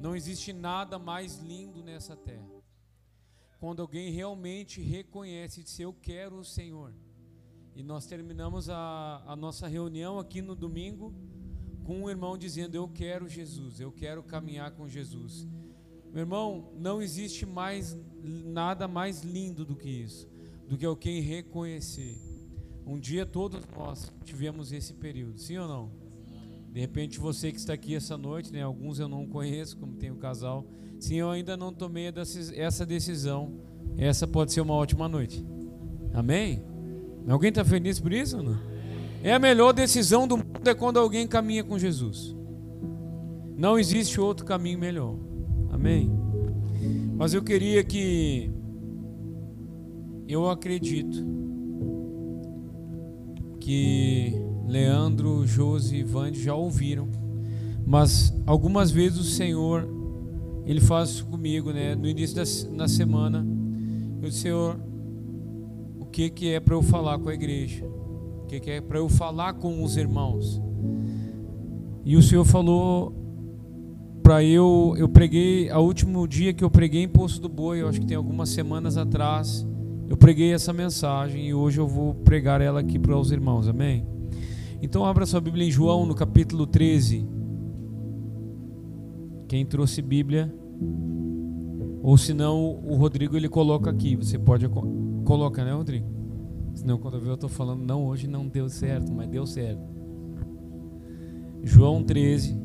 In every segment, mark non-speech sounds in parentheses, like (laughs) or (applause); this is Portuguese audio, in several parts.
Não existe nada mais lindo nessa terra. Quando alguém realmente reconhece diz: Eu quero o Senhor. E nós terminamos a, a nossa reunião aqui no domingo com um irmão dizendo: Eu quero Jesus, eu quero caminhar com Jesus. Meu irmão, não existe mais nada mais lindo do que isso, do que alguém reconhecer. Um dia todos nós tivemos esse período, sim ou não? De repente você que está aqui essa noite, né, alguns eu não conheço, como tem o casal, sim, eu ainda não tomei essa decisão. Essa pode ser uma ótima noite. Amém? Alguém está feliz por isso ou não? É a melhor decisão do mundo é quando alguém caminha com Jesus. Não existe outro caminho melhor. Amém? Mas eu queria que eu acredito que Leandro, Josi e Vande já ouviram, mas algumas vezes o Senhor ele faz isso comigo, né? No início da na semana, eu disse, Senhor, o que que é para eu falar com a igreja? O que que é para eu falar com os irmãos? E o Senhor falou para eu, eu preguei, a último dia que eu preguei em Poço do Boi, eu acho que tem algumas semanas atrás, eu preguei essa mensagem e hoje eu vou pregar ela aqui para os irmãos, amém? Então abra sua Bíblia em João no capítulo 13. Quem trouxe Bíblia, ou se não, o Rodrigo ele coloca aqui. Você pode colocar, né, Rodrigo? Senão quando eu ver eu estou falando, não, hoje não deu certo, mas deu certo. João 13.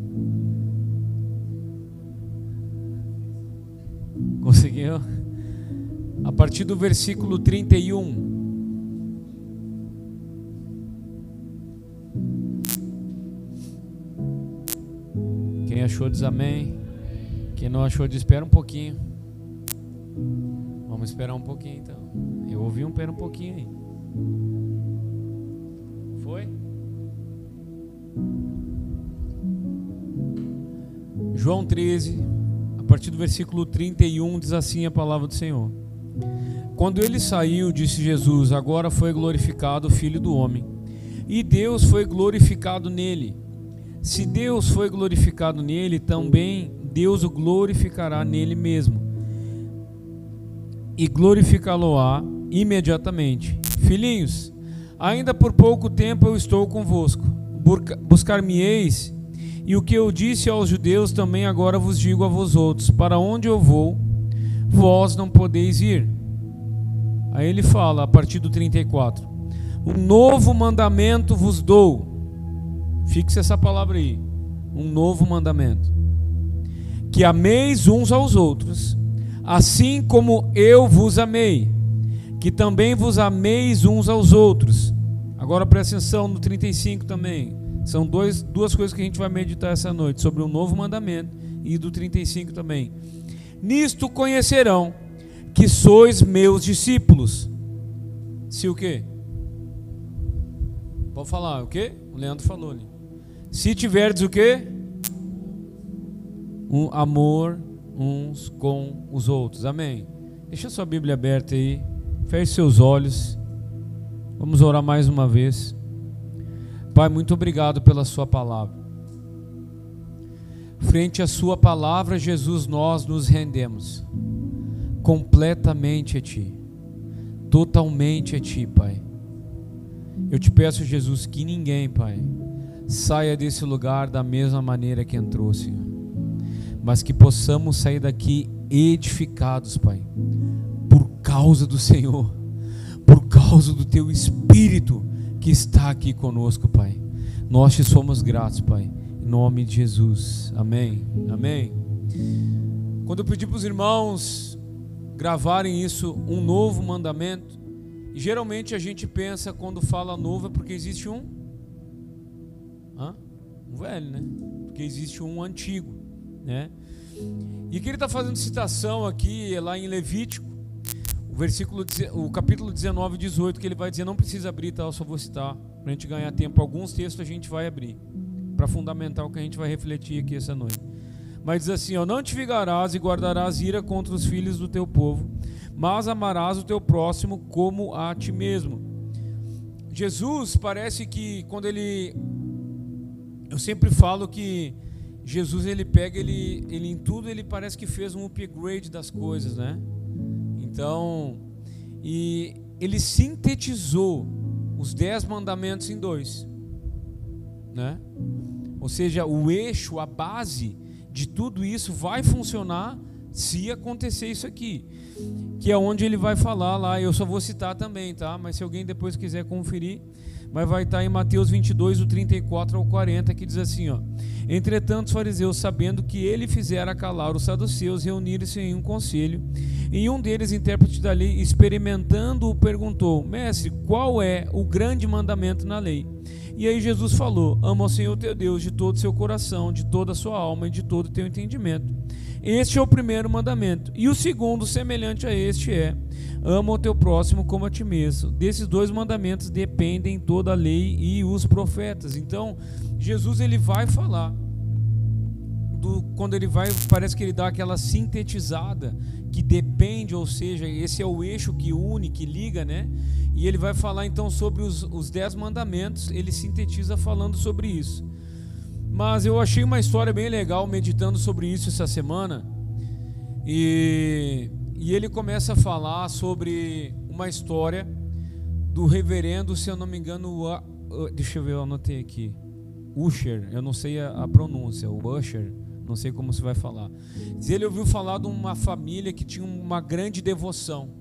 Conseguiu? A partir do versículo 31. Achou diz amém. Quem não achou diz espera um pouquinho. Vamos esperar um pouquinho então. Eu ouvi um pera um pouquinho aí. Foi? João 13, a partir do versículo 31, diz assim a palavra do Senhor. Quando ele saiu, disse Jesus: Agora foi glorificado o Filho do Homem, e Deus foi glorificado nele. Se Deus foi glorificado nele, também Deus o glorificará nele mesmo. E glorificá-lo-á imediatamente. Filhinhos, ainda por pouco tempo eu estou convosco. Buscar-me-eis, e o que eu disse aos judeus também agora vos digo a vós outros: para onde eu vou, vós não podeis ir. Aí ele fala, a partir do 34: Um novo mandamento vos dou Fixe essa palavra aí. Um novo mandamento. Que ameis uns aos outros, assim como eu vos amei. Que também vos ameis uns aos outros. Agora presta atenção no 35 também. São dois, duas coisas que a gente vai meditar essa noite: sobre o novo mandamento e do 35 também. Nisto conhecerão que sois meus discípulos. Se o quê? Pode falar, o quê? O Leandro falou ali. Se tiverdes o quê? Um amor uns com os outros. Amém. Deixa sua Bíblia aberta aí. Feche seus olhos. Vamos orar mais uma vez. Pai, muito obrigado pela sua palavra. Frente à sua palavra, Jesus, nós nos rendemos completamente a ti. Totalmente a ti, Pai. Eu te peço, Jesus, que ninguém, Pai, saia desse lugar da mesma maneira que entrou, Senhor. Mas que possamos sair daqui edificados, Pai, por causa do Senhor, por causa do Teu Espírito que está aqui conosco, Pai. Nós te somos gratos, Pai, em nome de Jesus. Amém. Amém. Quando eu pedi para os irmãos gravarem isso, um novo mandamento, geralmente a gente pensa quando fala novo é porque existe um Hã? Um velho, né? Porque existe um antigo, né? E que ele está fazendo citação aqui é lá em Levítico, o versículo, o capítulo 19 e 18, que ele vai dizer, não precisa abrir, tá? Eu só vou citar, para a gente ganhar tempo. Alguns textos a gente vai abrir, para fundamentar o que a gente vai refletir aqui essa noite. Mas diz assim: ó, Não te vigarás e guardarás ira contra os filhos do teu povo, mas amarás o teu próximo como a ti mesmo. Jesus parece que quando ele eu sempre falo que Jesus ele pega, ele, ele em tudo ele parece que fez um upgrade das coisas, né? Então, e ele sintetizou os dez mandamentos em dois, né? Ou seja, o eixo, a base de tudo isso vai funcionar se acontecer isso aqui, que é onde ele vai falar lá. Eu só vou citar também, tá? Mas se alguém depois quiser conferir, mas vai estar em Mateus 22, do 34 ao 40, que diz assim: ó, Entretanto, os fariseus, sabendo que ele fizera calar os saduceus, reuniram-se em um conselho. E um deles, intérprete da lei, experimentando-o, perguntou: Mestre, qual é o grande mandamento na lei? E aí Jesus falou: Ama o Senhor teu Deus de todo o seu coração, de toda a sua alma e de todo o teu entendimento. Este é o primeiro mandamento. E o segundo, semelhante a este, é: ama o teu próximo como a ti mesmo. Desses dois mandamentos dependem toda a lei e os profetas. Então, Jesus ele vai falar do, quando ele vai, parece que ele dá aquela sintetizada que depende, ou seja, esse é o eixo que une, que liga, né? E ele vai falar então sobre os, os dez mandamentos, ele sintetiza falando sobre isso. Mas eu achei uma história bem legal meditando sobre isso essa semana. E, e ele começa a falar sobre uma história do reverendo, se eu não me engano, deixa eu ver, eu anotei aqui. Usher, eu não sei a, a pronúncia, o Usher, não sei como se vai falar. Ele ouviu falar de uma família que tinha uma grande devoção,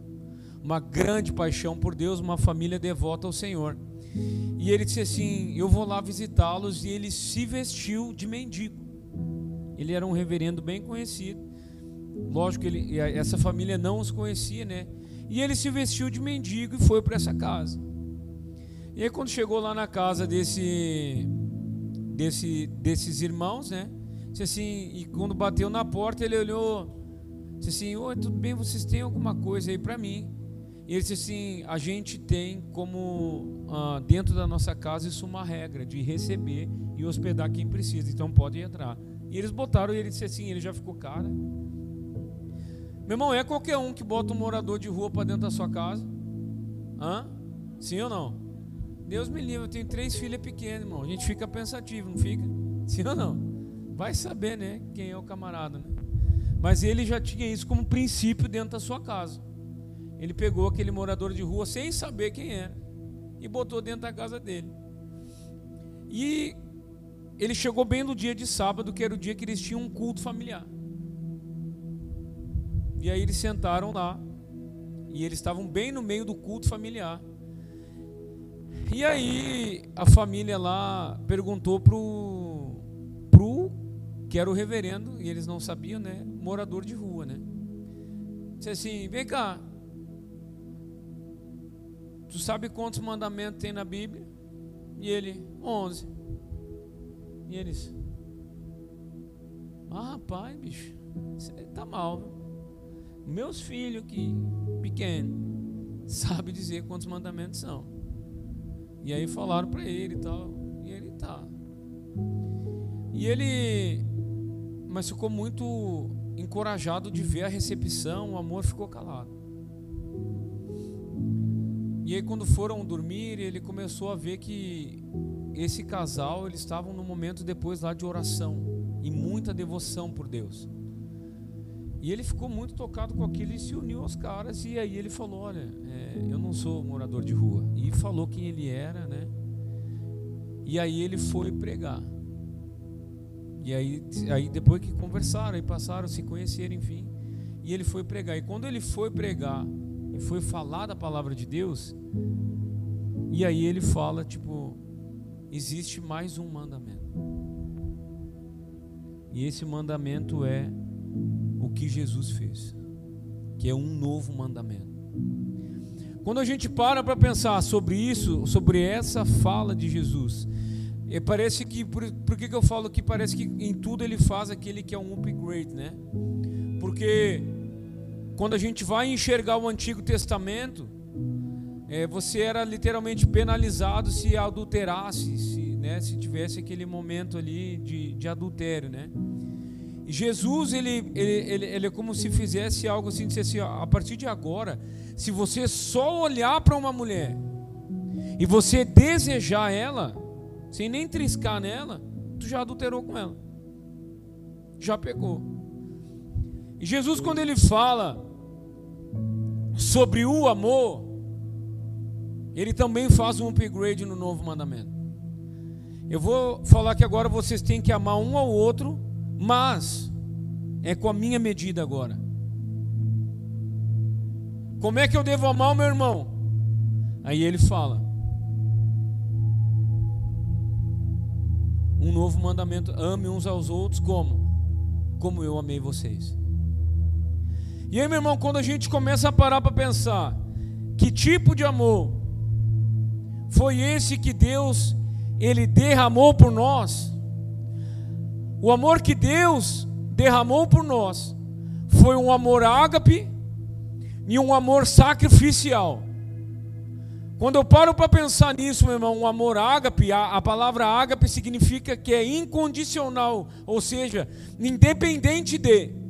uma grande paixão por Deus, uma família devota ao Senhor. E ele disse assim: Eu vou lá visitá-los. E ele se vestiu de mendigo. Ele era um reverendo bem conhecido. Lógico que ele, essa família não os conhecia, né? E ele se vestiu de mendigo e foi para essa casa. E aí, quando chegou lá na casa desse, desse, desses irmãos, né? Disse assim, e quando bateu na porta, ele olhou, disse assim: Oi, tudo bem? Vocês têm alguma coisa aí para mim? E ele disse assim: a gente tem como ah, dentro da nossa casa isso uma regra de receber e hospedar quem precisa, então pode entrar. E eles botaram e ele disse assim: ele já ficou cara. Meu irmão, é qualquer um que bota um morador de rua para dentro da sua casa? Hã? Sim ou não? Deus me livre, eu tenho três filhas pequenas, irmão. A gente fica pensativo, não fica? Sim ou não? Vai saber, né? Quem é o camarada, né? Mas ele já tinha isso como princípio dentro da sua casa. Ele pegou aquele morador de rua sem saber quem era e botou dentro da casa dele. E ele chegou bem no dia de sábado, que era o dia que eles tinham um culto familiar. E aí eles sentaram lá e eles estavam bem no meio do culto familiar. E aí a família lá perguntou pro pro que era o reverendo e eles não sabiam, né? Morador de rua, né? Disse assim: "Vem cá, Tu sabe quantos mandamentos tem na Bíblia? E ele, onze. E eles, ah, rapaz, bicho, você tá mal. Viu? Meus filhos que pequeno (laughs) sabe dizer quantos mandamentos são. E aí falaram para ele e tal, e ele tá. E ele, mas ficou muito encorajado de ver a recepção, o amor ficou calado. E aí quando foram dormir, ele começou a ver que esse casal, eles estavam no momento depois lá de oração e muita devoção por Deus. E ele ficou muito tocado com aquilo e se uniu aos caras. E aí ele falou: Olha, é, eu não sou morador de rua. E falou quem ele era, né? E aí ele foi pregar. E aí, aí depois que conversaram e passaram, se conheceram, enfim. E ele foi pregar. E quando ele foi pregar foi falar da palavra de Deus, e aí ele fala, tipo, existe mais um mandamento. E esse mandamento é o que Jesus fez, que é um novo mandamento. Quando a gente para para pensar sobre isso, sobre essa fala de Jesus, parece que, por, por que, que eu falo que parece que em tudo ele faz aquele que é um upgrade, né? Porque quando a gente vai enxergar o Antigo Testamento, é, você era literalmente penalizado se adulterasse, se, né, se tivesse aquele momento ali de, de adultério, né? E Jesus, ele, ele, ele, ele, é como se fizesse algo assim, dissesse assim, a partir de agora, se você só olhar para uma mulher e você desejar ela, sem nem triscar nela, tu já adulterou com ela. já pegou. E Jesus, quando ele fala sobre o amor, ele também faz um upgrade no novo mandamento. Eu vou falar que agora vocês têm que amar um ao outro, mas é com a minha medida agora. Como é que eu devo amar o meu irmão? Aí ele fala: Um novo mandamento: ame uns aos outros como? Como eu amei vocês. E aí, meu irmão, quando a gente começa a parar para pensar, que tipo de amor foi esse que Deus ele derramou por nós? O amor que Deus derramou por nós foi um amor ágape e um amor sacrificial. Quando eu paro para pensar nisso, meu irmão, um amor ágape, a, a, palavra ágape significa que é incondicional, ou seja, independente de.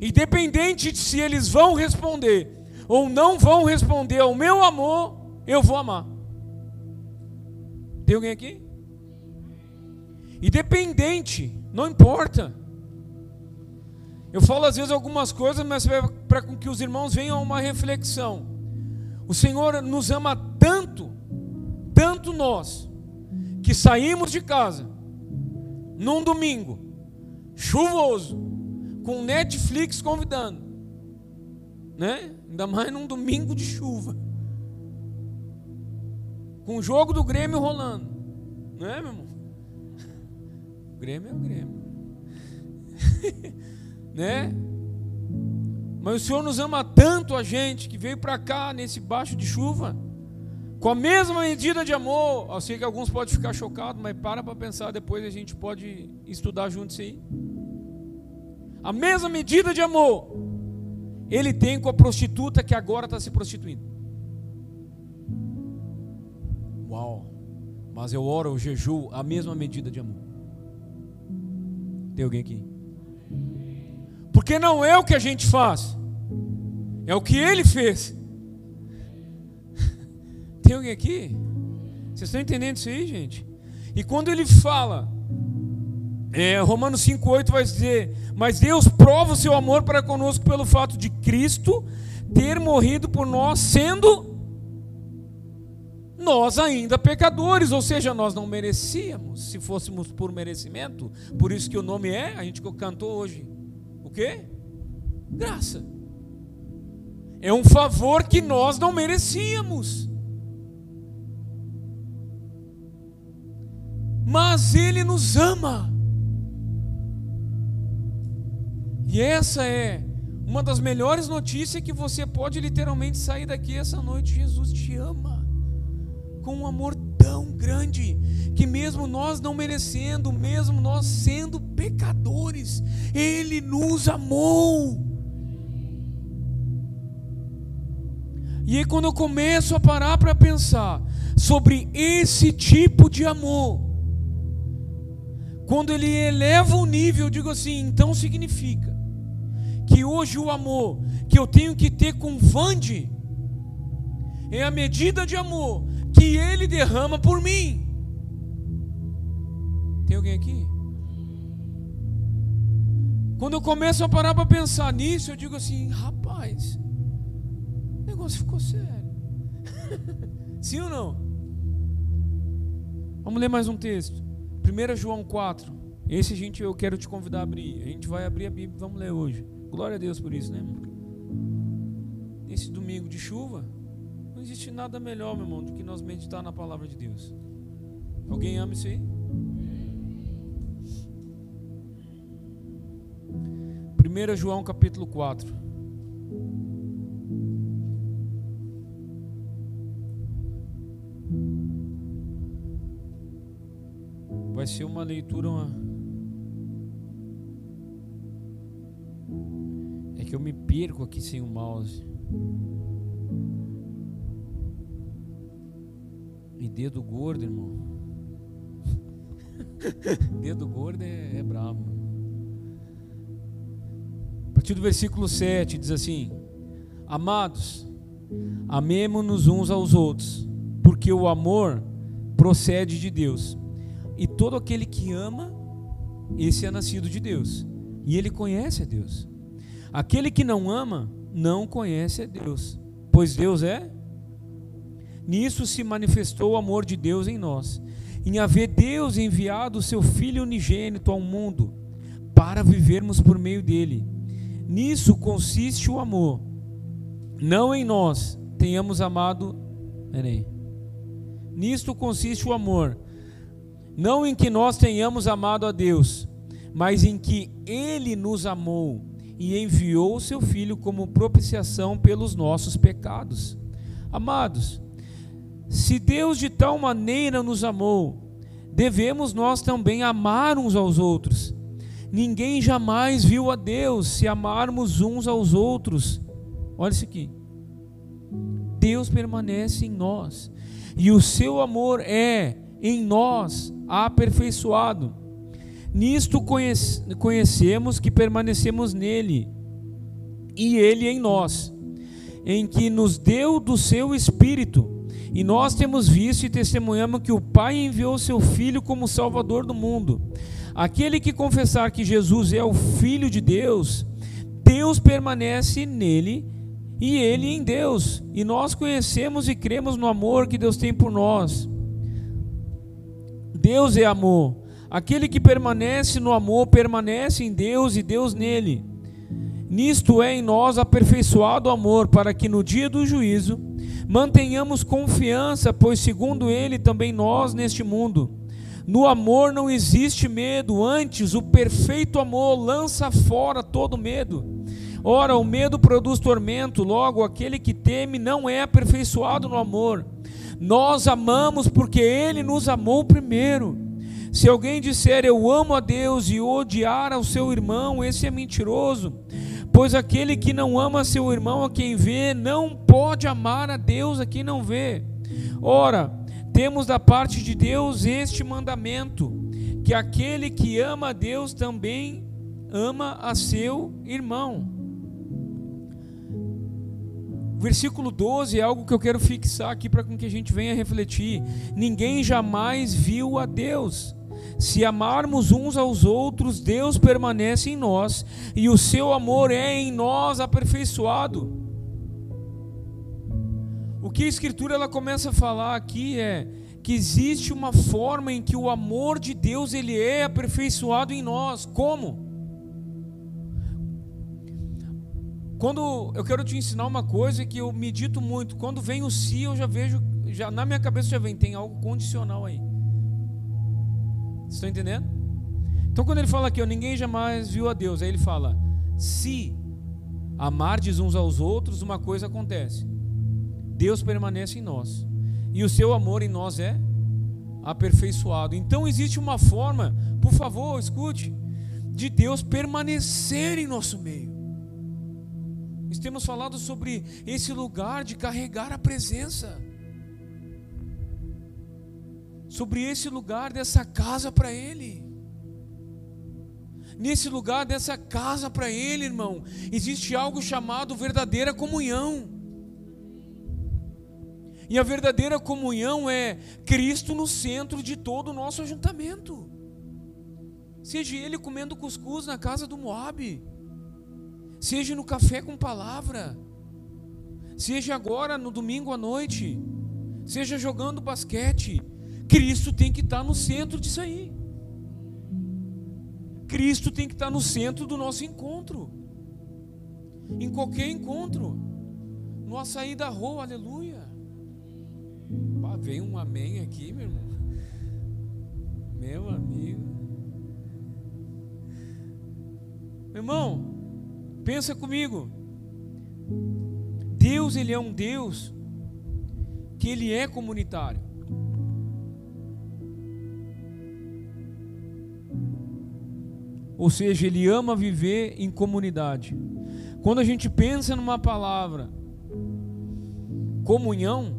Independente de se eles vão responder ou não vão responder ao meu amor, eu vou amar. Tem alguém aqui? Independente, não importa. Eu falo às vezes algumas coisas, mas para que os irmãos venham a uma reflexão. O Senhor nos ama tanto, tanto nós, que saímos de casa num domingo chuvoso, com Netflix convidando, né? Ainda mais num domingo de chuva, com o jogo do Grêmio rolando, não é, meu irmão? O (laughs) Grêmio é o Grêmio, (laughs) né? Mas o Senhor nos ama tanto a gente que veio para cá nesse baixo de chuva, com a mesma medida de amor. Eu sei que alguns podem ficar chocados, mas para para pensar, depois a gente pode estudar juntos aí. A mesma medida de amor ele tem com a prostituta que agora está se prostituindo. Uau! Mas eu oro, eu jejuo a mesma medida de amor. Tem alguém aqui? Porque não é o que a gente faz, é o que ele fez. (laughs) Tem alguém aqui? Vocês estão entendendo isso aí, gente? E quando ele fala, é, Romanos 5,8 vai dizer: Mas Deus prova o seu amor para conosco pelo fato de Cristo ter morrido por nós, sendo nós ainda pecadores, ou seja, nós não merecíamos, se fôssemos por merecimento, por isso que o nome é, a gente cantou hoje, o quê? Graça. É um favor que nós não merecíamos. Mas Ele nos ama. E essa é uma das melhores notícias que você pode literalmente sair daqui essa noite. Jesus te ama com um amor tão grande que mesmo nós não merecendo, mesmo nós sendo pecadores, ele nos amou. E aí quando eu começo a parar para pensar sobre esse tipo de amor, quando ele eleva o nível, eu digo assim, então significa que hoje o amor que eu tenho que ter com Vande é a medida de amor que Ele derrama por mim. Tem alguém aqui? Quando eu começo a parar para pensar nisso, eu digo assim: rapaz, o negócio ficou sério. (laughs) Sim ou não? Vamos ler mais um texto. 1 João 4. Esse gente eu quero te convidar a abrir. A gente vai abrir a Bíblia vamos ler hoje. Glória a Deus por isso, né? Nesse domingo de chuva, não existe nada melhor, meu irmão, do que nós meditar na palavra de Deus. Alguém ama isso aí? 1 João capítulo 4. Vai ser uma leitura. Uma... que eu me perco aqui sem o mouse. E dedo gordo, irmão. (laughs) dedo gordo é, é brabo. A partir do versículo 7 diz assim: Amados, amemo-nos uns aos outros, porque o amor procede de Deus. E todo aquele que ama esse é nascido de Deus e ele conhece a Deus. Aquele que não ama não conhece a Deus, pois Deus é. Nisso se manifestou o amor de Deus em nós, em haver Deus enviado o seu Filho unigênito ao mundo para vivermos por meio dele. Nisso consiste o amor, não em nós tenhamos amado. Peraí. Nisto consiste o amor, não em que nós tenhamos amado a Deus, mas em que Ele nos amou e enviou o seu Filho como propiciação pelos nossos pecados. Amados, se Deus de tal maneira nos amou, devemos nós também amar uns aos outros. Ninguém jamais viu a Deus se amarmos uns aos outros. Olha isso aqui. Deus permanece em nós e o seu amor é em nós aperfeiçoado. Nisto conhecemos que permanecemos nele e ele em nós, em que nos deu do seu Espírito. E nós temos visto e testemunhamos que o Pai enviou seu Filho como Salvador do mundo. Aquele que confessar que Jesus é o Filho de Deus, Deus permanece nele e ele em Deus. E nós conhecemos e cremos no amor que Deus tem por nós. Deus é amor. Aquele que permanece no amor permanece em Deus e Deus nele. Nisto é em nós aperfeiçoado o amor, para que no dia do juízo mantenhamos confiança, pois segundo ele também nós neste mundo. No amor não existe medo, antes o perfeito amor lança fora todo medo. Ora, o medo produz tormento, logo aquele que teme não é aperfeiçoado no amor. Nós amamos porque ele nos amou primeiro. Se alguém disser eu amo a Deus e odiar ao seu irmão, esse é mentiroso. Pois aquele que não ama seu irmão a quem vê, não pode amar a Deus a quem não vê. Ora, temos da parte de Deus este mandamento: que aquele que ama a Deus também ama a seu irmão. Versículo 12 é algo que eu quero fixar aqui para que a gente venha refletir. Ninguém jamais viu a Deus. Se amarmos uns aos outros, Deus permanece em nós e o seu amor é em nós aperfeiçoado. O que a Escritura ela começa a falar aqui é que existe uma forma em que o amor de Deus ele é aperfeiçoado em nós. Como? Quando eu quero te ensinar uma coisa que eu medito muito, quando vem o si, eu já vejo, já na minha cabeça já vem, tem algo condicional aí. Estão entendendo? Então quando ele fala aqui, ó, ninguém jamais viu a Deus, aí ele fala: se amardes uns aos outros, uma coisa acontece. Deus permanece em nós. E o seu amor em nós é aperfeiçoado. Então existe uma forma, por favor, escute, de Deus permanecer em nosso meio. Temos falado sobre esse lugar de carregar a presença, sobre esse lugar dessa casa para Ele. Nesse lugar dessa casa para Ele, irmão, existe algo chamado verdadeira comunhão. E a verdadeira comunhão é Cristo no centro de todo o nosso ajuntamento. Seja ele comendo cuscuz na casa do Moabe seja no café com palavra, seja agora no domingo à noite, seja jogando basquete, Cristo tem que estar no centro disso aí. Cristo tem que estar no centro do nosso encontro. Em qualquer encontro. No açaí da rua, aleluia. Pá, vem um amém aqui, meu irmão. Meu amigo. Meu irmão, Pensa comigo. Deus, ele é um Deus que ele é comunitário. Ou seja, ele ama viver em comunidade. Quando a gente pensa numa palavra comunhão,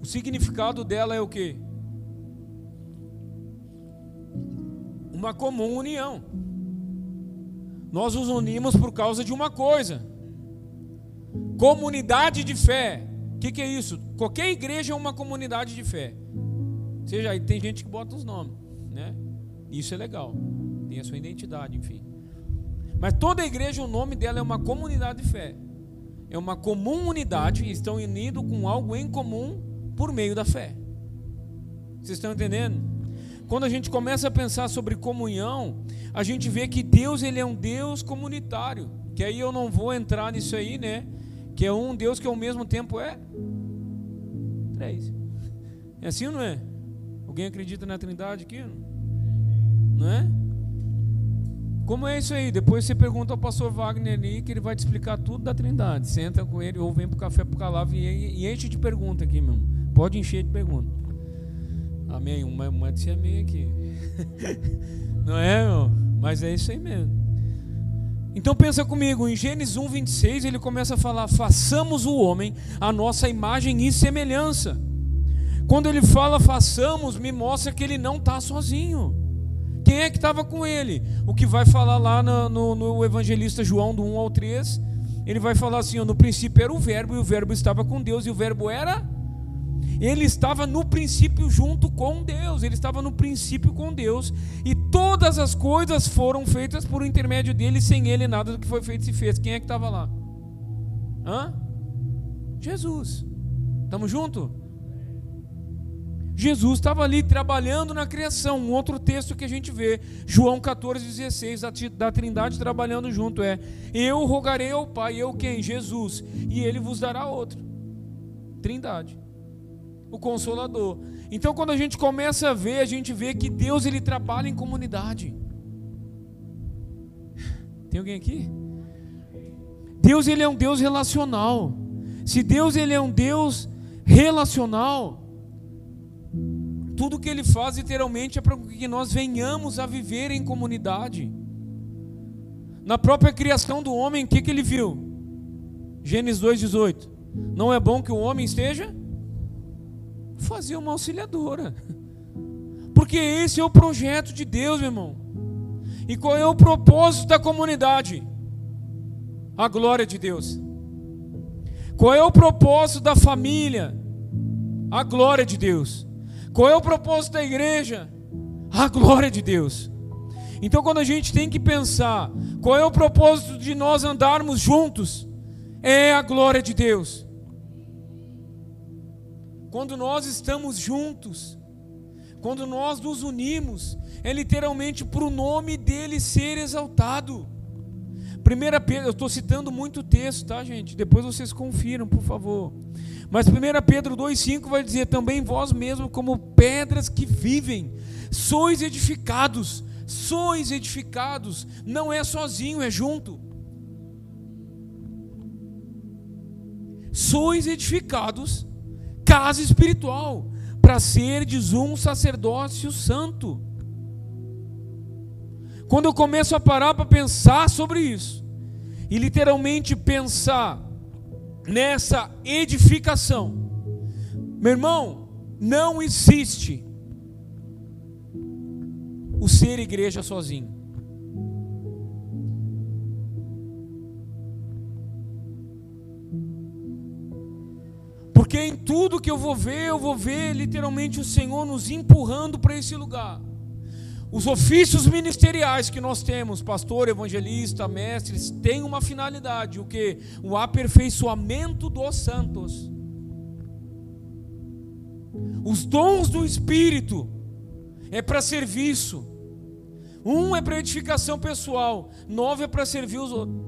o significado dela é o que? Uma comum união. Nós nos unimos por causa de uma coisa: comunidade de fé. O que, que, é isso? Qualquer igreja é uma comunidade de fé. Seja aí, tem gente que bota os nomes, né? Isso é legal. Tem a sua identidade, enfim. Mas toda igreja, o nome dela é uma comunidade de fé. É uma comum unidade, estão unidos com algo em comum por meio da fé. Vocês estão entendendo? Quando a gente começa a pensar sobre comunhão, a gente vê que Deus ele é um Deus comunitário. Que aí eu não vou entrar nisso aí, né? Que é um Deus que ao mesmo tempo é três. É assim ou não é? Alguém acredita na Trindade aqui? Não é? Como é isso aí? Depois você pergunta ao pastor Wagner ali, que ele vai te explicar tudo da Trindade. Senta com ele ou vem pro café pro Calava e, e enche de pergunta aqui, meu. Pode encher de pergunta. Amém. Uma, uma disse amém aqui. (laughs) Não é, meu? Mas é isso aí mesmo. Então pensa comigo, em Gênesis 1, 26, ele começa a falar: façamos o homem a nossa imagem e semelhança. Quando ele fala façamos, me mostra que ele não está sozinho. Quem é que estava com ele? O que vai falar lá no, no, no, evangelista João, do 1 ao 3, ele vai falar assim: no princípio era o Verbo, e o Verbo estava com Deus, e o Verbo era ele estava no princípio junto com Deus, ele estava no princípio com Deus, e todas as coisas foram feitas por intermédio dele, sem ele nada do que foi feito se fez. Quem é que estava lá? Hã? Jesus. Estamos juntos? Jesus estava ali trabalhando na criação. Um outro texto que a gente vê, João 14, 16, da Trindade trabalhando junto, é: Eu rogarei ao Pai, eu quem? Jesus, e ele vos dará outro. Trindade o consolador. Então quando a gente começa a ver, a gente vê que Deus ele trabalha em comunidade. Tem alguém aqui? Deus ele é um Deus relacional. Se Deus ele é um Deus relacional, tudo que ele faz literalmente é para que nós venhamos a viver em comunidade. Na própria criação do homem, o que, que ele viu? Gênesis 2,18. Não é bom que o homem esteja fazer uma auxiliadora. (laughs) Porque esse é o projeto de Deus, meu irmão. E qual é o propósito da comunidade? A glória de Deus. Qual é o propósito da família? A glória de Deus. Qual é o propósito da igreja? A glória de Deus. Então, quando a gente tem que pensar qual é o propósito de nós andarmos juntos, é a glória de Deus. Quando nós estamos juntos, quando nós nos unimos, é literalmente para o nome dele ser exaltado. Primeira Pedro, eu estou citando muito texto, tá, gente? Depois vocês confiram, por favor. Mas 1 Pedro 2,5 vai dizer: também vós mesmos, como pedras que vivem, sois edificados, sois edificados, não é sozinho, é junto. Sois edificados casa espiritual, para serdes um sacerdócio santo. Quando eu começo a parar para pensar sobre isso, e literalmente pensar nessa edificação, meu irmão, não existe o ser igreja sozinho. Porque em tudo que eu vou ver, eu vou ver literalmente o Senhor nos empurrando para esse lugar. Os ofícios ministeriais que nós temos, pastor, evangelista, mestres, têm uma finalidade, o que? O aperfeiçoamento dos santos. Os dons do Espírito é para serviço. Um é para edificação pessoal, nove é para servir os outros.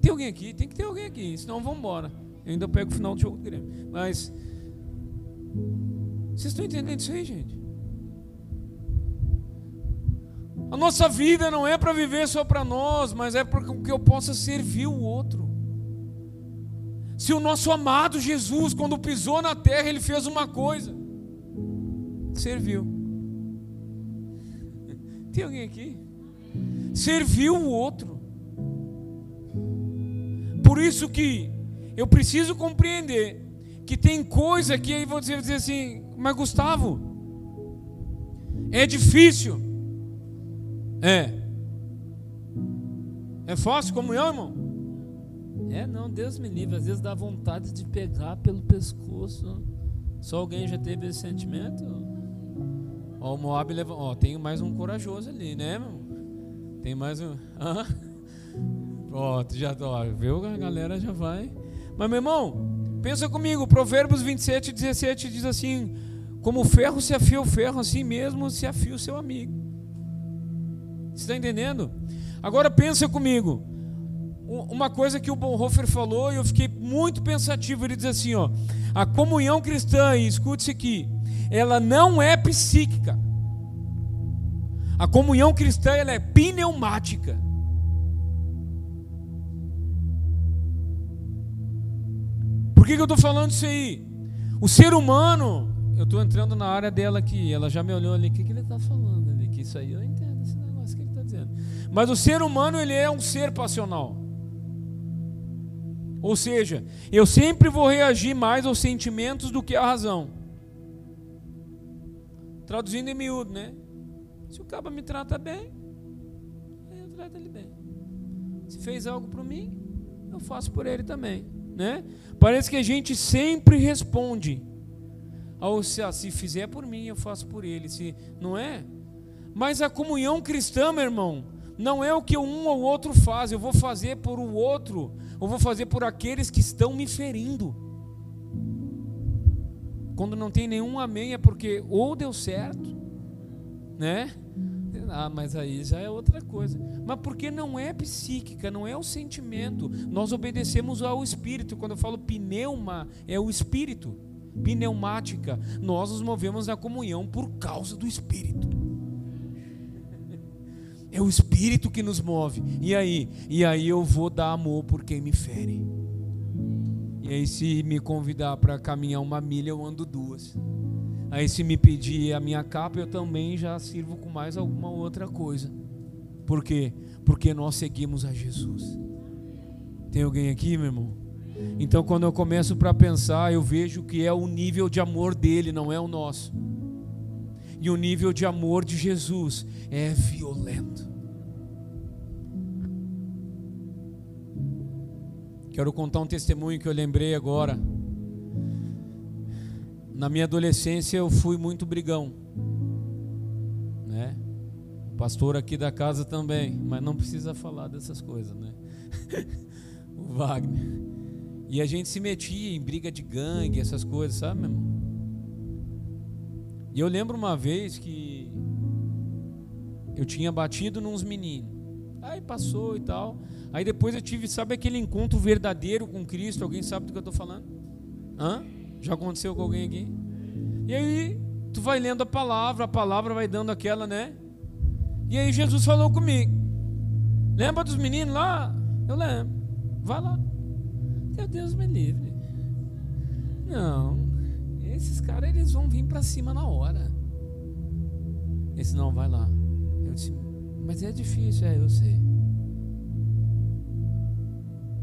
Tem alguém aqui? Tem que ter alguém aqui, senão vamos embora. Eu ainda pego o final do jogo do Grêmio. Mas. Vocês estão entendendo isso aí, gente? A nossa vida não é para viver só para nós, mas é para que eu possa servir o outro. Se o nosso amado Jesus, quando pisou na terra, ele fez uma coisa: serviu. (laughs) Tem alguém aqui? Serviu o outro. Por isso que eu preciso compreender que tem coisa que aí vão dizer, dizer assim, mas Gustavo, é difícil. É. É fácil comunhão, irmão? É, não, Deus me livre. Às vezes dá vontade de pegar pelo pescoço. Só alguém já teve esse sentimento? Ó, o Moab leva. Ó, tem mais um corajoso ali, né, meu? Tem mais um. (laughs) Hã? Pronto, já ó, viu? A galera já vai. Mas, meu irmão, pensa comigo. Provérbios 27, 17 diz assim: Como o ferro se afia o ferro, assim mesmo se afia o seu amigo. Você está entendendo? Agora pensa comigo. Uma coisa que o Bonhoeffer falou e eu fiquei muito pensativo. Ele diz assim: ó, a comunhão cristã, e escute-se aqui, ela não é psíquica. A comunhão cristã ela é pneumática. Por que, que eu estou falando isso aí? O ser humano, eu estou entrando na área dela aqui, ela já me olhou ali, o que, que ele está falando ali? Que isso aí eu Mas o ser humano, ele é um ser passional. Ou seja, eu sempre vou reagir mais aos sentimentos do que à razão. Traduzindo em miúdo, né? Se o cabo me trata bem, eu trato ele bem. Se fez algo por mim, eu faço por ele também, né? Parece que a gente sempre responde ao se, ah, se fizer por mim, eu faço por ele, se não é? Mas a comunhão cristã, meu irmão, não é o que um ou outro faz, eu vou fazer por o outro, eu vou fazer por aqueles que estão me ferindo. Quando não tem nenhum amém é porque ou deu certo, né? Ah, mas aí já é outra coisa. Mas porque não é psíquica, não é o sentimento. Nós obedecemos ao espírito. Quando eu falo pneuma, é o espírito. Pneumática. Nós nos movemos na comunhão por causa do espírito. É o espírito que nos move. E aí? E aí eu vou dar amor por quem me fere. E aí se me convidar para caminhar uma milha, eu ando duas. Aí se me pedir a minha capa, eu também já sirvo com mais alguma outra coisa. Por quê? Porque nós seguimos a Jesus. Tem alguém aqui, meu irmão? Então, quando eu começo para pensar, eu vejo que é o nível de amor dele, não é o nosso. E o nível de amor de Jesus é violento. Quero contar um testemunho que eu lembrei agora. Na minha adolescência eu fui muito brigão, né? O pastor aqui da casa também, mas não precisa falar dessas coisas, né? (laughs) o Wagner. E a gente se metia em briga de gangue, essas coisas, sabe, meu irmão? E eu lembro uma vez que eu tinha batido nos meninos. Aí passou e tal. Aí depois eu tive, sabe aquele encontro verdadeiro com Cristo? Alguém sabe do que eu estou falando? Hã? Já aconteceu com alguém aqui? E aí, tu vai lendo a palavra, a palavra vai dando aquela, né? E aí Jesus falou comigo. Lembra dos meninos lá? Eu lembro. Vai lá. Meu Deus me livre. Não. Esses caras eles vão vir para cima na hora. Esse não vai lá. Eu disse, mas é difícil, é, eu sei.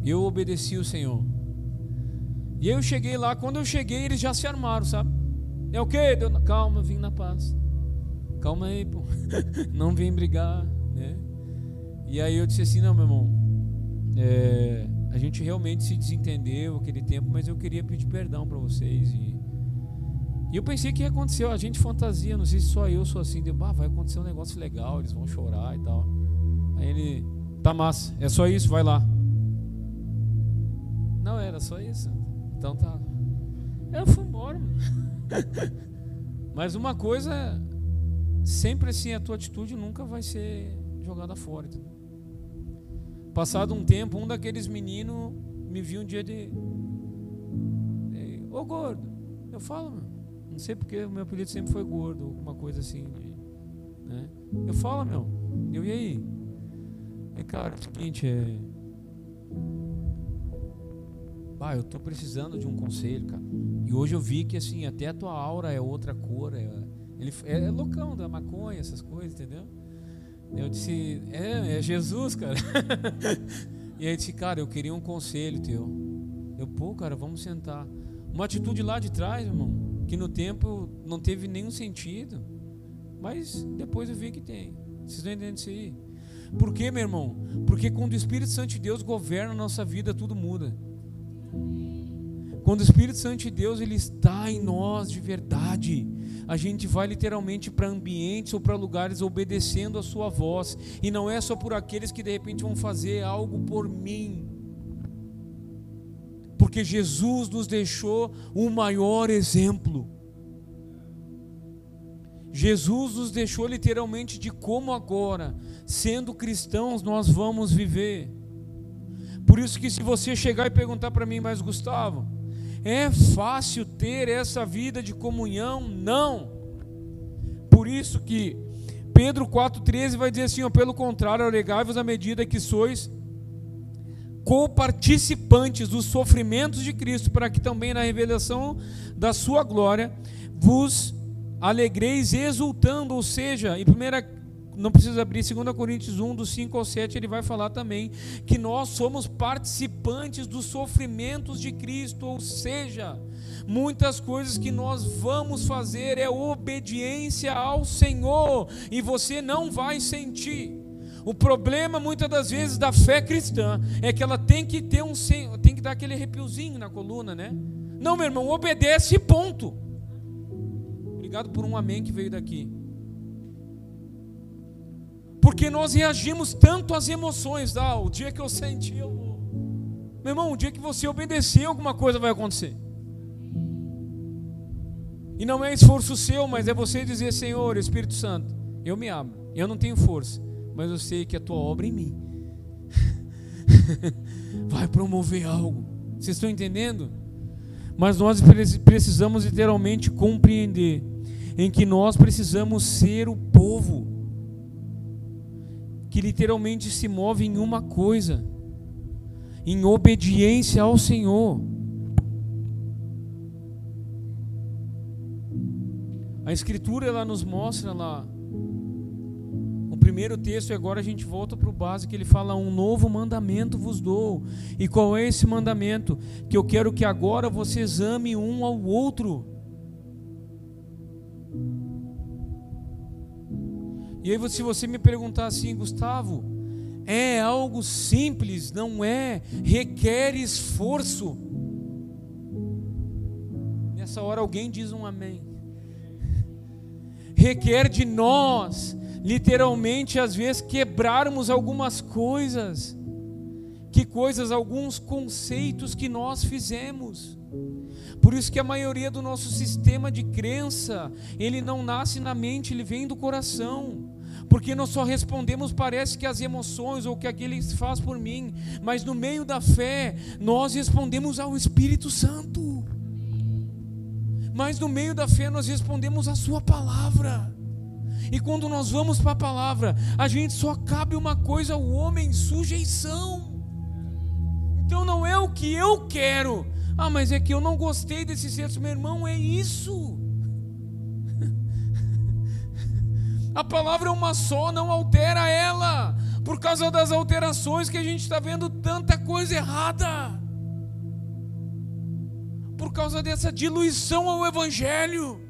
Eu obedeci o Senhor. E eu cheguei lá, quando eu cheguei, eles já se armaram, sabe? É o quê? Deu, calma, vim na paz. Calma aí, pô. (laughs) Não vem brigar, né? E aí eu disse assim, não, meu irmão, é, a gente realmente se desentendeu aquele tempo, mas eu queria pedir perdão para vocês e, e eu pensei que ia acontecer, a gente fantasia, não sei se só eu sou assim, deu, bah, vai acontecer um negócio legal, eles vão chorar e tal. Aí ele, tá massa, é só isso, vai lá. Não, era só isso. Então tá. Eu fui embora. (laughs) Mas uma coisa, sempre assim, a tua atitude nunca vai ser jogada fora. Passado um tempo, um daqueles meninos me viu um dia de. Ô gordo, eu falo, meu, não sei porque o meu apelido sempre foi gordo, alguma coisa assim. Né? Eu falo, meu, eu e aí? É cara, é o seguinte, é Bah, eu tô precisando de um conselho, cara. E hoje eu vi que assim, até a tua aura é outra cor. É, ele é, é loucão da maconha, essas coisas, entendeu? Eu disse, é, é Jesus, cara. (laughs) e aí disse, cara, eu queria um conselho teu. Eu, pô, cara, vamos sentar. Uma atitude lá de trás, irmão, que no tempo não teve nenhum sentido. Mas depois eu vi que tem. Vocês estão entendendo isso aí? Por quê, meu irmão? Porque quando o Espírito Santo de Deus governa a nossa vida, tudo muda. Quando o Espírito Santo de Deus ele está em nós de verdade, a gente vai literalmente para ambientes ou para lugares obedecendo a sua voz, e não é só por aqueles que de repente vão fazer algo por mim. Porque Jesus nos deixou o maior exemplo. Jesus nos deixou literalmente de como agora, sendo cristãos, nós vamos viver. Por isso que se você chegar e perguntar para mim, mas Gustavo, é fácil ter essa vida de comunhão? Não. Por isso que Pedro 4,13 vai dizer assim: ó, pelo contrário, alegai-vos à medida que sois coparticipantes dos sofrimentos de Cristo, para que também na revelação da sua glória vos alegreis exultando, ou seja, em primeira não precisa abrir 2 Coríntios 1, do 5 ao 7, ele vai falar também que nós somos participantes dos sofrimentos de Cristo, ou seja, muitas coisas que nós vamos fazer é obediência ao Senhor, e você não vai sentir. O problema muitas das vezes da fé cristã é que ela tem que ter um tem que dar aquele arrepiozinho na coluna, né? Não, meu irmão, obedece ponto. Obrigado por um amém que veio daqui. Porque nós reagimos tanto às emoções. Ah, o dia que eu senti, eu vou. Meu irmão, o dia que você obedecer, alguma coisa vai acontecer. E não é esforço seu, mas é você dizer: Senhor, Espírito Santo, eu me abro. Eu não tenho força, mas eu sei que a tua obra em mim (laughs) vai promover algo. Vocês estão entendendo? Mas nós precisamos literalmente compreender em que nós precisamos ser o povo que literalmente se move em uma coisa, em obediência ao Senhor. A Escritura ela nos mostra lá primeiro texto e agora a gente volta para o básico, ele fala um novo mandamento vos dou. E qual é esse mandamento? Que eu quero que agora vocês amem um ao outro. E aí, se você me perguntar assim, Gustavo, é algo simples, não é? Requer esforço. Nessa hora alguém diz um amém. (laughs) Requer de nós, literalmente, às vezes, quebrarmos algumas coisas. Que coisas, alguns conceitos que nós fizemos. Por isso que a maioria do nosso sistema de crença, ele não nasce na mente, ele vem do coração. Porque nós só respondemos, parece que as emoções ou que aquele faz por mim, mas no meio da fé, nós respondemos ao Espírito Santo. Mas no meio da fé, nós respondemos a Sua palavra. E quando nós vamos para a palavra, a gente só cabe uma coisa ao homem: sujeição. Então não é o que eu quero, ah, mas é que eu não gostei desse texto, meu irmão, é isso. (laughs) A palavra é uma só, não altera ela. Por causa das alterações que a gente está vendo tanta coisa errada. Por causa dessa diluição ao Evangelho.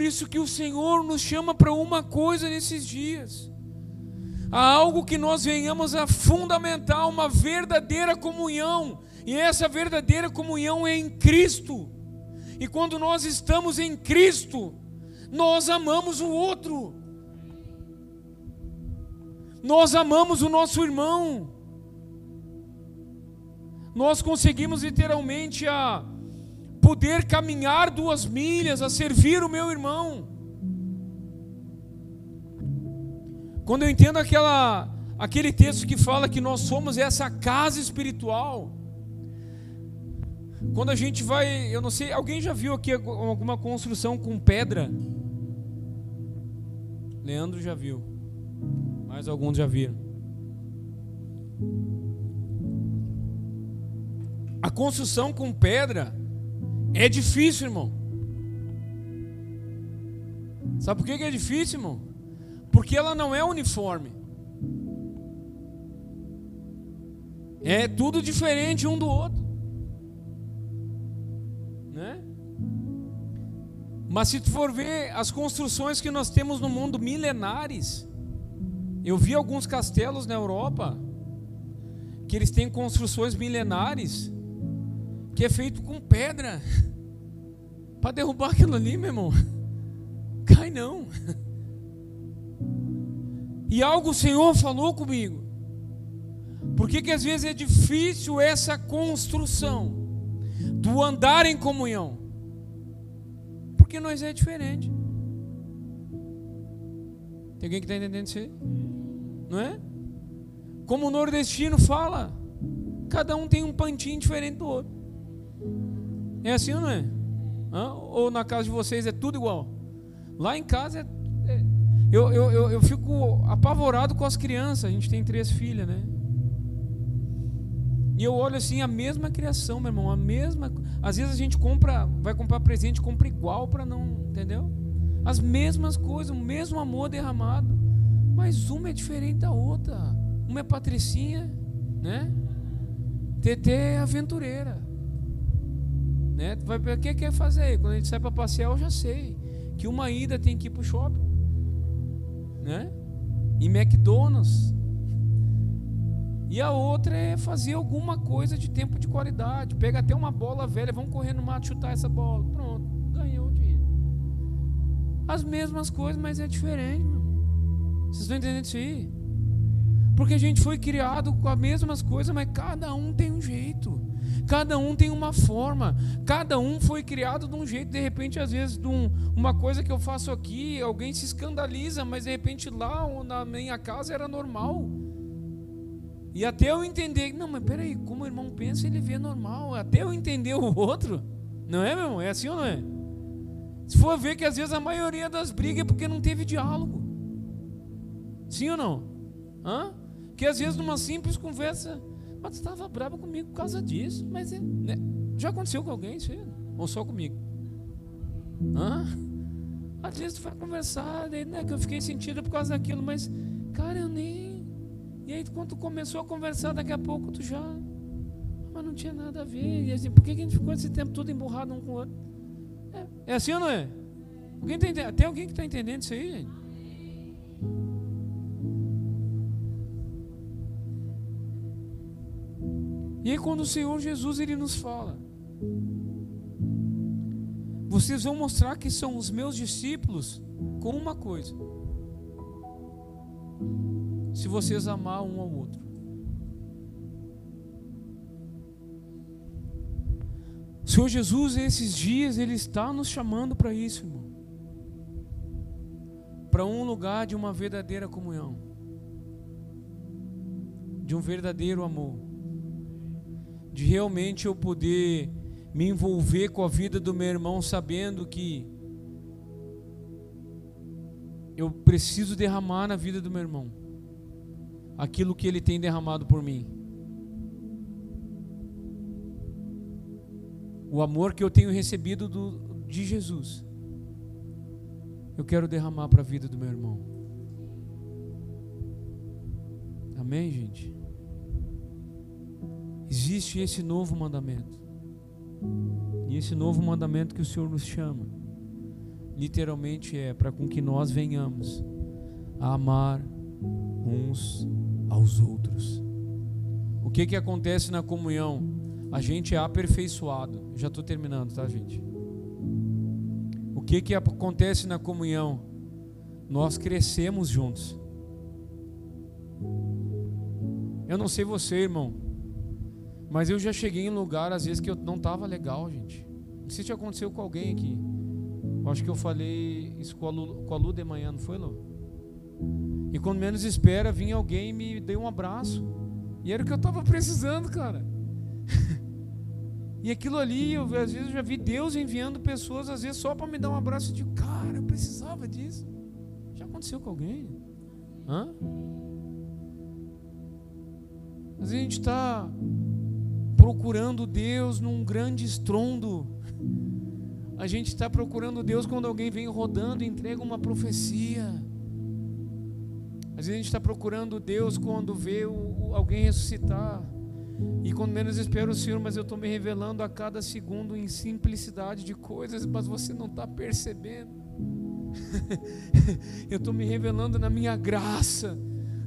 Por isso que o Senhor nos chama para uma coisa nesses dias a algo que nós venhamos a fundamentar uma verdadeira comunhão, e essa verdadeira comunhão é em Cristo. E quando nós estamos em Cristo, nós amamos o outro. Nós amamos o nosso irmão. Nós conseguimos literalmente a poder caminhar duas milhas, a servir o meu irmão. Quando eu entendo aquela, aquele texto que fala que nós somos essa casa espiritual, quando a gente vai, eu não sei, alguém já viu aqui alguma construção com pedra? Leandro já viu, mais alguns já viram. A construção com pedra é difícil, irmão. Sabe por que é difícil, irmão? Porque ela não é uniforme. É tudo diferente um do outro. Né? Mas se tu for ver as construções que nós temos no mundo milenares, eu vi alguns castelos na Europa que eles têm construções milenares que é feito com pedra. (laughs) Para derrubar aquilo ali, meu irmão, (laughs) cai não. (laughs) E algo o Senhor falou comigo. Por que, que às vezes é difícil essa construção do andar em comunhão? Porque nós é diferente. Tem alguém que está entendendo isso aí? Não é? Como o nordestino fala, cada um tem um pantinho diferente do outro. É assim ou não é? Hã? Ou na casa de vocês é tudo igual? Lá em casa é, é eu, eu, eu, eu fico apavorado com as crianças. A gente tem três filhas, né? E eu olho assim a mesma criação, meu irmão, a mesma. Às vezes a gente compra, vai comprar presente, compra igual para não, entendeu? As mesmas coisas, o mesmo amor derramado, mas uma é diferente da outra. Uma é patricinha, né? TT é aventureira. Né? Vai o que quer fazer? Quando a gente sai para passear, eu já sei que uma ida tem que ir para o shopping, né? Em McDonald's. E a outra é fazer alguma coisa de tempo de qualidade. Pega até uma bola velha, vamos correr no mato chutar essa bola. Pronto, ganhou o dia. As mesmas coisas, mas é diferente, meu. Vocês estão entendendo isso aí? Porque a gente foi criado com as mesmas coisas, mas cada um tem um jeito. Cada um tem uma forma, cada um foi criado de um jeito. De repente, às vezes, de um, uma coisa que eu faço aqui, alguém se escandaliza, mas de repente lá na minha casa era normal. E até eu entender, não, mas peraí, como o irmão pensa, ele vê normal. Até eu entender o outro, não é, meu irmão? É assim ou não é? Se for ver que às vezes a maioria das brigas é porque não teve diálogo. Sim ou não? Hã? Que às vezes numa simples conversa mas estava bravo comigo por causa disso. Mas é, né? já aconteceu com alguém isso aí? Ou só comigo? Hã? Às vezes tu vai conversar, daí, né, que eu fiquei sentido por causa daquilo, mas, cara, eu nem. E aí, quando tu começou a conversar, daqui a pouco tu já. Mas não tinha nada a ver. E assim, por que a gente ficou esse tempo todo emburrado um com o outro? É, é assim ou não é? Alguém tá, tem alguém que está entendendo isso aí, gente? E aí quando o Senhor Jesus ele nos fala, vocês vão mostrar que são os meus discípulos com uma coisa. Se vocês amar um ao outro. O Senhor Jesus, esses dias, Ele está nos chamando para isso, irmão. Para um lugar de uma verdadeira comunhão, de um verdadeiro amor de realmente eu poder me envolver com a vida do meu irmão, sabendo que eu preciso derramar na vida do meu irmão aquilo que ele tem derramado por mim. O amor que eu tenho recebido do, de Jesus, eu quero derramar para a vida do meu irmão. Amém, gente? Existe esse novo mandamento. E esse novo mandamento que o Senhor nos chama, literalmente é para com que nós venhamos a amar uns aos outros. O que que acontece na comunhão? A gente é aperfeiçoado. Já estou terminando, tá, gente? O que que acontece na comunhão? Nós crescemos juntos. Eu não sei você, irmão. Mas eu já cheguei em lugar, às vezes, que eu não estava legal, gente. Não sei se aconteceu com alguém aqui. Eu acho que eu falei isso com a, Lu, com a Lu de manhã, não foi, Lu? E quando menos espera, vinha alguém e me deu um abraço. E era o que eu estava precisando, cara. (laughs) e aquilo ali, eu, às vezes eu já vi Deus enviando pessoas, às vezes só para me dar um abraço. Eu digo, cara, eu precisava disso. Já aconteceu com alguém? Hã? Às vezes a gente está procurando Deus num grande estrondo. A gente está procurando Deus quando alguém vem rodando e entrega uma profecia. Às vezes a gente está procurando Deus quando vê o, o, alguém ressuscitar. E quando menos espero o Senhor, mas eu estou me revelando a cada segundo em simplicidade de coisas, mas você não está percebendo. (laughs) eu estou me revelando na minha graça,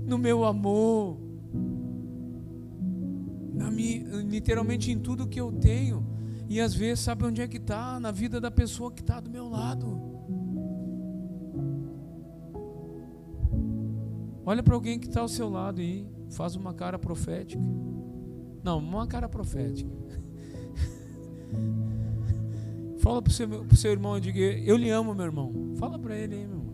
no meu amor. Na minha, literalmente em tudo que eu tenho. E às vezes sabe onde é que está? Na vida da pessoa que está do meu lado. Olha para alguém que está ao seu lado e faz uma cara profética. Não, uma cara profética. (laughs) Fala para o seu, seu irmão, diga, eu lhe amo, meu irmão. Fala para ele aí, meu irmão.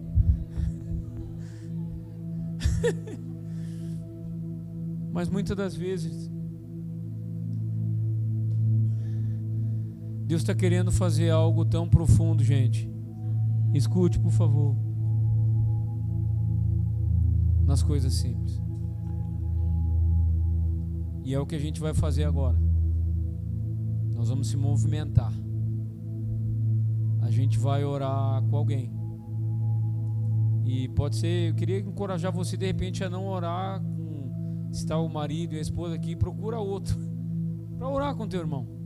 (laughs) Mas muitas das vezes, Deus está querendo fazer algo tão profundo, gente. Escute, por favor. Nas coisas simples. E é o que a gente vai fazer agora. Nós vamos se movimentar. A gente vai orar com alguém. E pode ser, eu queria encorajar você de repente a não orar com se está o marido e a esposa aqui, procura outro (laughs) para orar com teu irmão.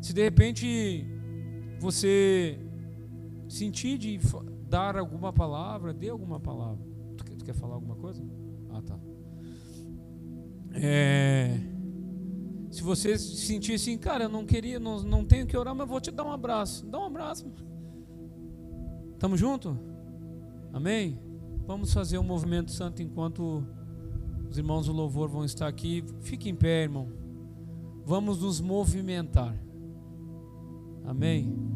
Se de repente você sentir de dar alguma palavra, dê alguma palavra. Tu quer, tu quer falar alguma coisa? Ah, tá. É, se você sentir assim, cara, eu não queria, não, não tenho que orar, mas vou te dar um abraço. Dá um abraço. Tamo junto? Amém? Vamos fazer um movimento santo enquanto os irmãos do louvor vão estar aqui. Fique em pé, irmão. Vamos nos movimentar. Amém?